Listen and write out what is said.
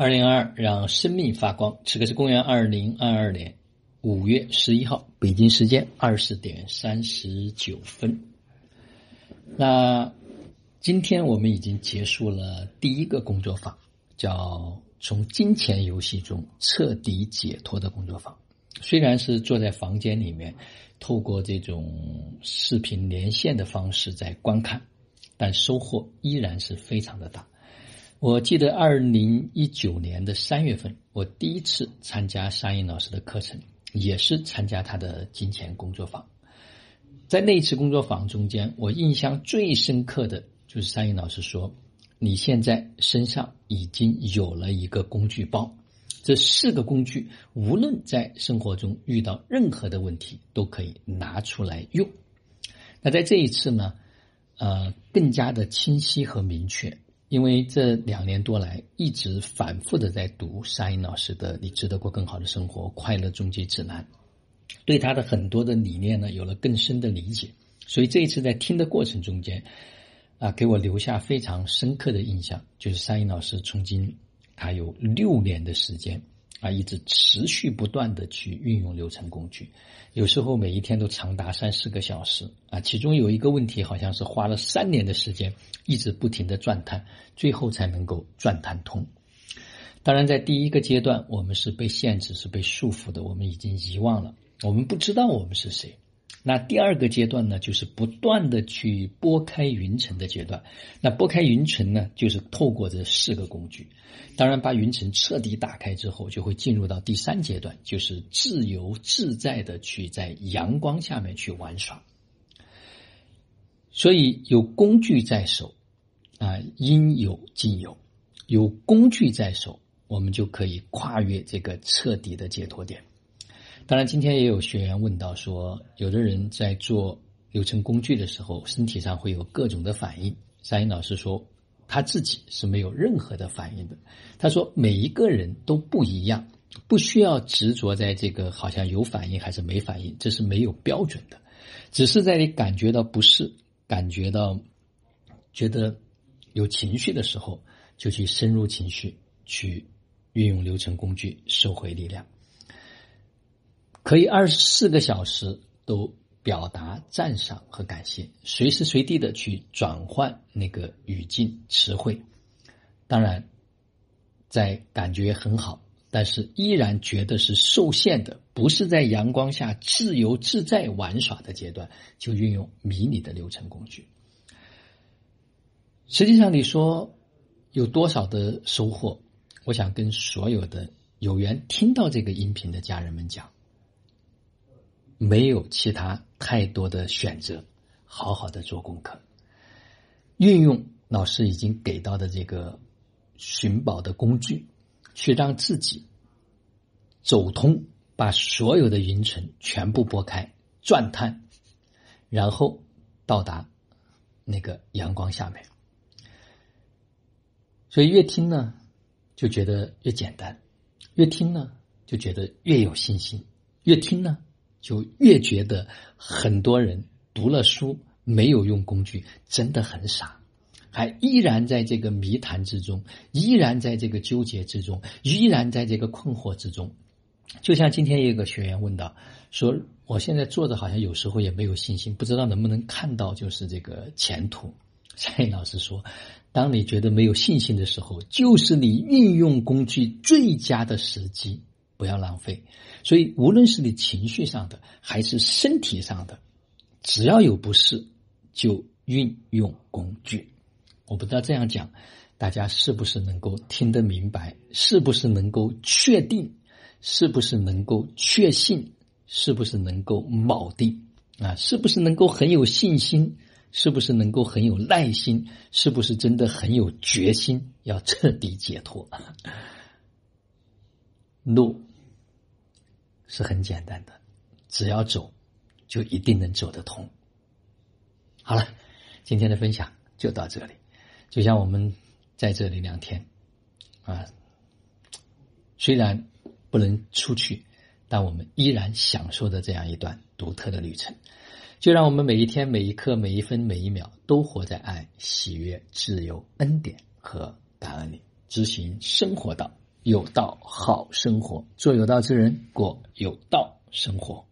二零二二，让生命发光。此刻是公元二零二二年五月十一号，北京时间二十点三十九分。那今天我们已经结束了第一个工作坊，叫从金钱游戏中彻底解脱的工作坊。虽然是坐在房间里面，透过这种视频连线的方式在观看，但收获依然是非常的大。我记得二零一九年的三月份，我第一次参加沙印老师的课程，也是参加他的金钱工作坊。在那次工作坊中间，我印象最深刻的就是沙印老师说：“你现在身上已经有了一个工具包，这四个工具无论在生活中遇到任何的问题，都可以拿出来用。”那在这一次呢，呃，更加的清晰和明确。因为这两年多来一直反复的在读沙鹰老师的《你值得过更好的生活：快乐终极指南》，对他的很多的理念呢有了更深的理解。所以这一次在听的过程中间，啊，给我留下非常深刻的印象，就是沙鹰老师曾经他有六年的时间。啊，一直持续不断的去运用流程工具，有时候每一天都长达三四个小时啊。其中有一个问题，好像是花了三年的时间，一直不停的转探，最后才能够转探通。当然，在第一个阶段，我们是被限制、是被束缚的，我们已经遗忘了，我们不知道我们是谁。那第二个阶段呢，就是不断的去拨开云层的阶段。那拨开云层呢，就是透过这四个工具。当然，把云层彻底打开之后，就会进入到第三阶段，就是自由自在的去在阳光下面去玩耍。所以，有工具在手，啊，应有尽有。有工具在手，我们就可以跨越这个彻底的解脱点。当然，今天也有学员问到说，有的人在做流程工具的时候，身体上会有各种的反应。沙英老师说，他自己是没有任何的反应的。他说，每一个人都不一样，不需要执着在这个好像有反应还是没反应，这是没有标准的。只是在你感觉到不适、感觉到觉得有情绪的时候，就去深入情绪，去运用流程工具，收回力量。可以二十四个小时都表达赞赏和感谢，随时随地的去转换那个语境词汇。当然，在感觉很好，但是依然觉得是受限的，不是在阳光下自由自在玩耍的阶段，就运用迷你的流程工具。实际上，你说有多少的收获？我想跟所有的有缘听到这个音频的家人们讲。没有其他太多的选择，好好的做功课，运用老师已经给到的这个寻宝的工具，去让自己走通，把所有的云层全部拨开，钻探，然后到达那个阳光下面。所以越听呢，就觉得越简单；越听呢，就觉得越有信心；越听呢。就越觉得很多人读了书没有用工具，真的很傻，还依然在这个谜团之中，依然在这个纠结之中，依然在这个困惑之中。就像今天有个学员问到，说我现在做的好像有时候也没有信心，不知道能不能看到就是这个前途。蔡老师说，当你觉得没有信心的时候，就是你运用工具最佳的时机。不要浪费，所以无论是你情绪上的还是身体上的，只要有不适，就运用工具。我不知道这样讲，大家是不是能够听得明白？是不是能够确定？是不是能够确信？是不是能够铆定？啊，是不是能够很有信心？是不是能够很有耐心？是不是真的很有决心要彻底解脱？路。是很简单的，只要走，就一定能走得通。好了，今天的分享就到这里。就像我们在这里两天，啊，虽然不能出去，但我们依然享受着这样一段独特的旅程。就让我们每一天、每一刻、每一分、每一秒，都活在爱、喜悦、自由、恩典和感恩里，执行生活道。有道好生活，做有道之人，过有道生活。